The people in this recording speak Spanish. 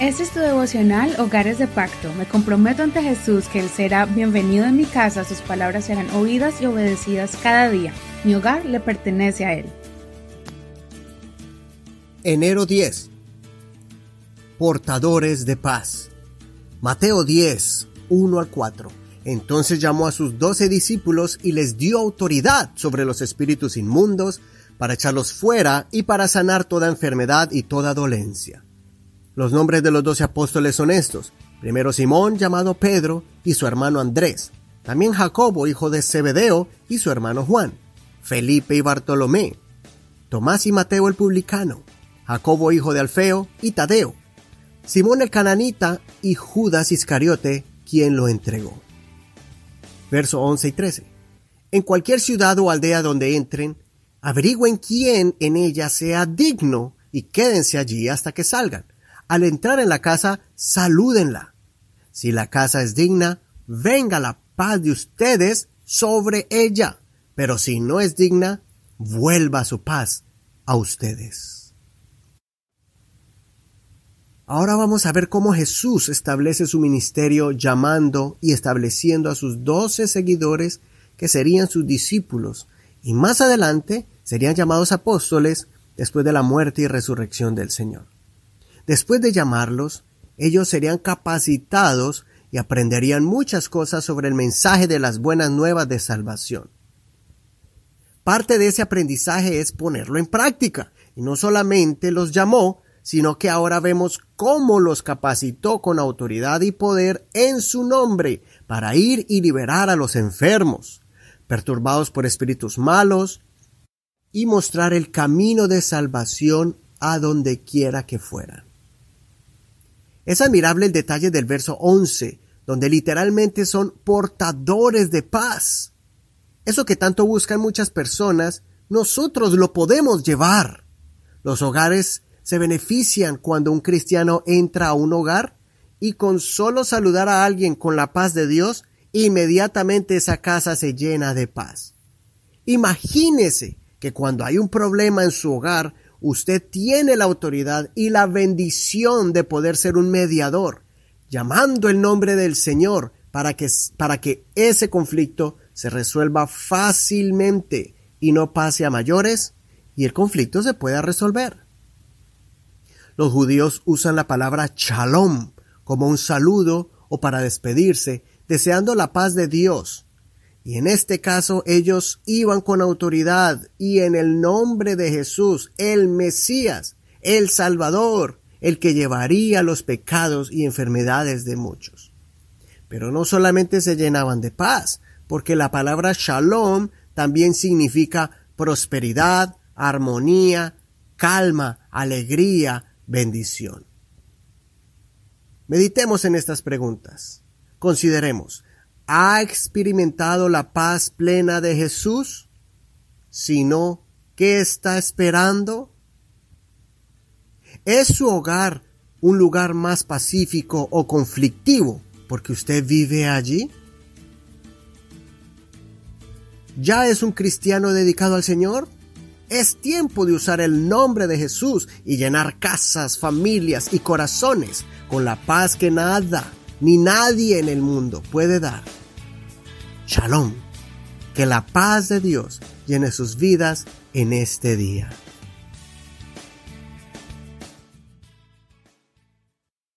Este es tu devocional Hogares de Pacto. Me comprometo ante Jesús que Él será bienvenido en mi casa, sus palabras serán oídas y obedecidas cada día. Mi hogar le pertenece a Él. Enero 10. Portadores de paz. Mateo 10, 1 al 4. Entonces llamó a sus doce discípulos y les dio autoridad sobre los espíritus inmundos para echarlos fuera y para sanar toda enfermedad y toda dolencia. Los nombres de los doce apóstoles son estos. Primero Simón, llamado Pedro, y su hermano Andrés. También Jacobo, hijo de Zebedeo, y su hermano Juan. Felipe y Bartolomé. Tomás y Mateo el publicano. Jacobo, hijo de Alfeo, y Tadeo. Simón el cananita y Judas Iscariote, quien lo entregó. Verso 11 y 13. En cualquier ciudad o aldea donde entren, averigüen quién en ella sea digno y quédense allí hasta que salgan al entrar en la casa, salúdenla. Si la casa es digna, venga la paz de ustedes sobre ella. Pero si no es digna, vuelva su paz a ustedes. Ahora vamos a ver cómo Jesús establece su ministerio llamando y estableciendo a sus doce seguidores que serían sus discípulos y más adelante serían llamados apóstoles después de la muerte y resurrección del Señor. Después de llamarlos, ellos serían capacitados y aprenderían muchas cosas sobre el mensaje de las buenas nuevas de salvación. Parte de ese aprendizaje es ponerlo en práctica, y no solamente los llamó, sino que ahora vemos cómo los capacitó con autoridad y poder en su nombre para ir y liberar a los enfermos, perturbados por espíritus malos, y mostrar el camino de salvación a donde quiera que fueran. Es admirable el detalle del verso 11, donde literalmente son portadores de paz. Eso que tanto buscan muchas personas, nosotros lo podemos llevar. Los hogares se benefician cuando un cristiano entra a un hogar y con solo saludar a alguien con la paz de Dios, inmediatamente esa casa se llena de paz. Imagínese que cuando hay un problema en su hogar, usted tiene la autoridad y la bendición de poder ser un mediador, llamando el nombre del Señor para que, para que ese conflicto se resuelva fácilmente y no pase a mayores y el conflicto se pueda resolver. Los judíos usan la palabra shalom como un saludo o para despedirse, deseando la paz de Dios, y en este caso ellos iban con autoridad y en el nombre de Jesús, el Mesías, el Salvador, el que llevaría los pecados y enfermedades de muchos. Pero no solamente se llenaban de paz, porque la palabra shalom también significa prosperidad, armonía, calma, alegría, bendición. Meditemos en estas preguntas. Consideremos, ¿Ha experimentado la paz plena de Jesús? Si no, ¿qué está esperando? ¿Es su hogar un lugar más pacífico o conflictivo porque usted vive allí? ¿Ya es un cristiano dedicado al Señor? Es tiempo de usar el nombre de Jesús y llenar casas, familias y corazones con la paz que nada ni nadie en el mundo puede dar. Shalom. Que la paz de Dios llene sus vidas en este día.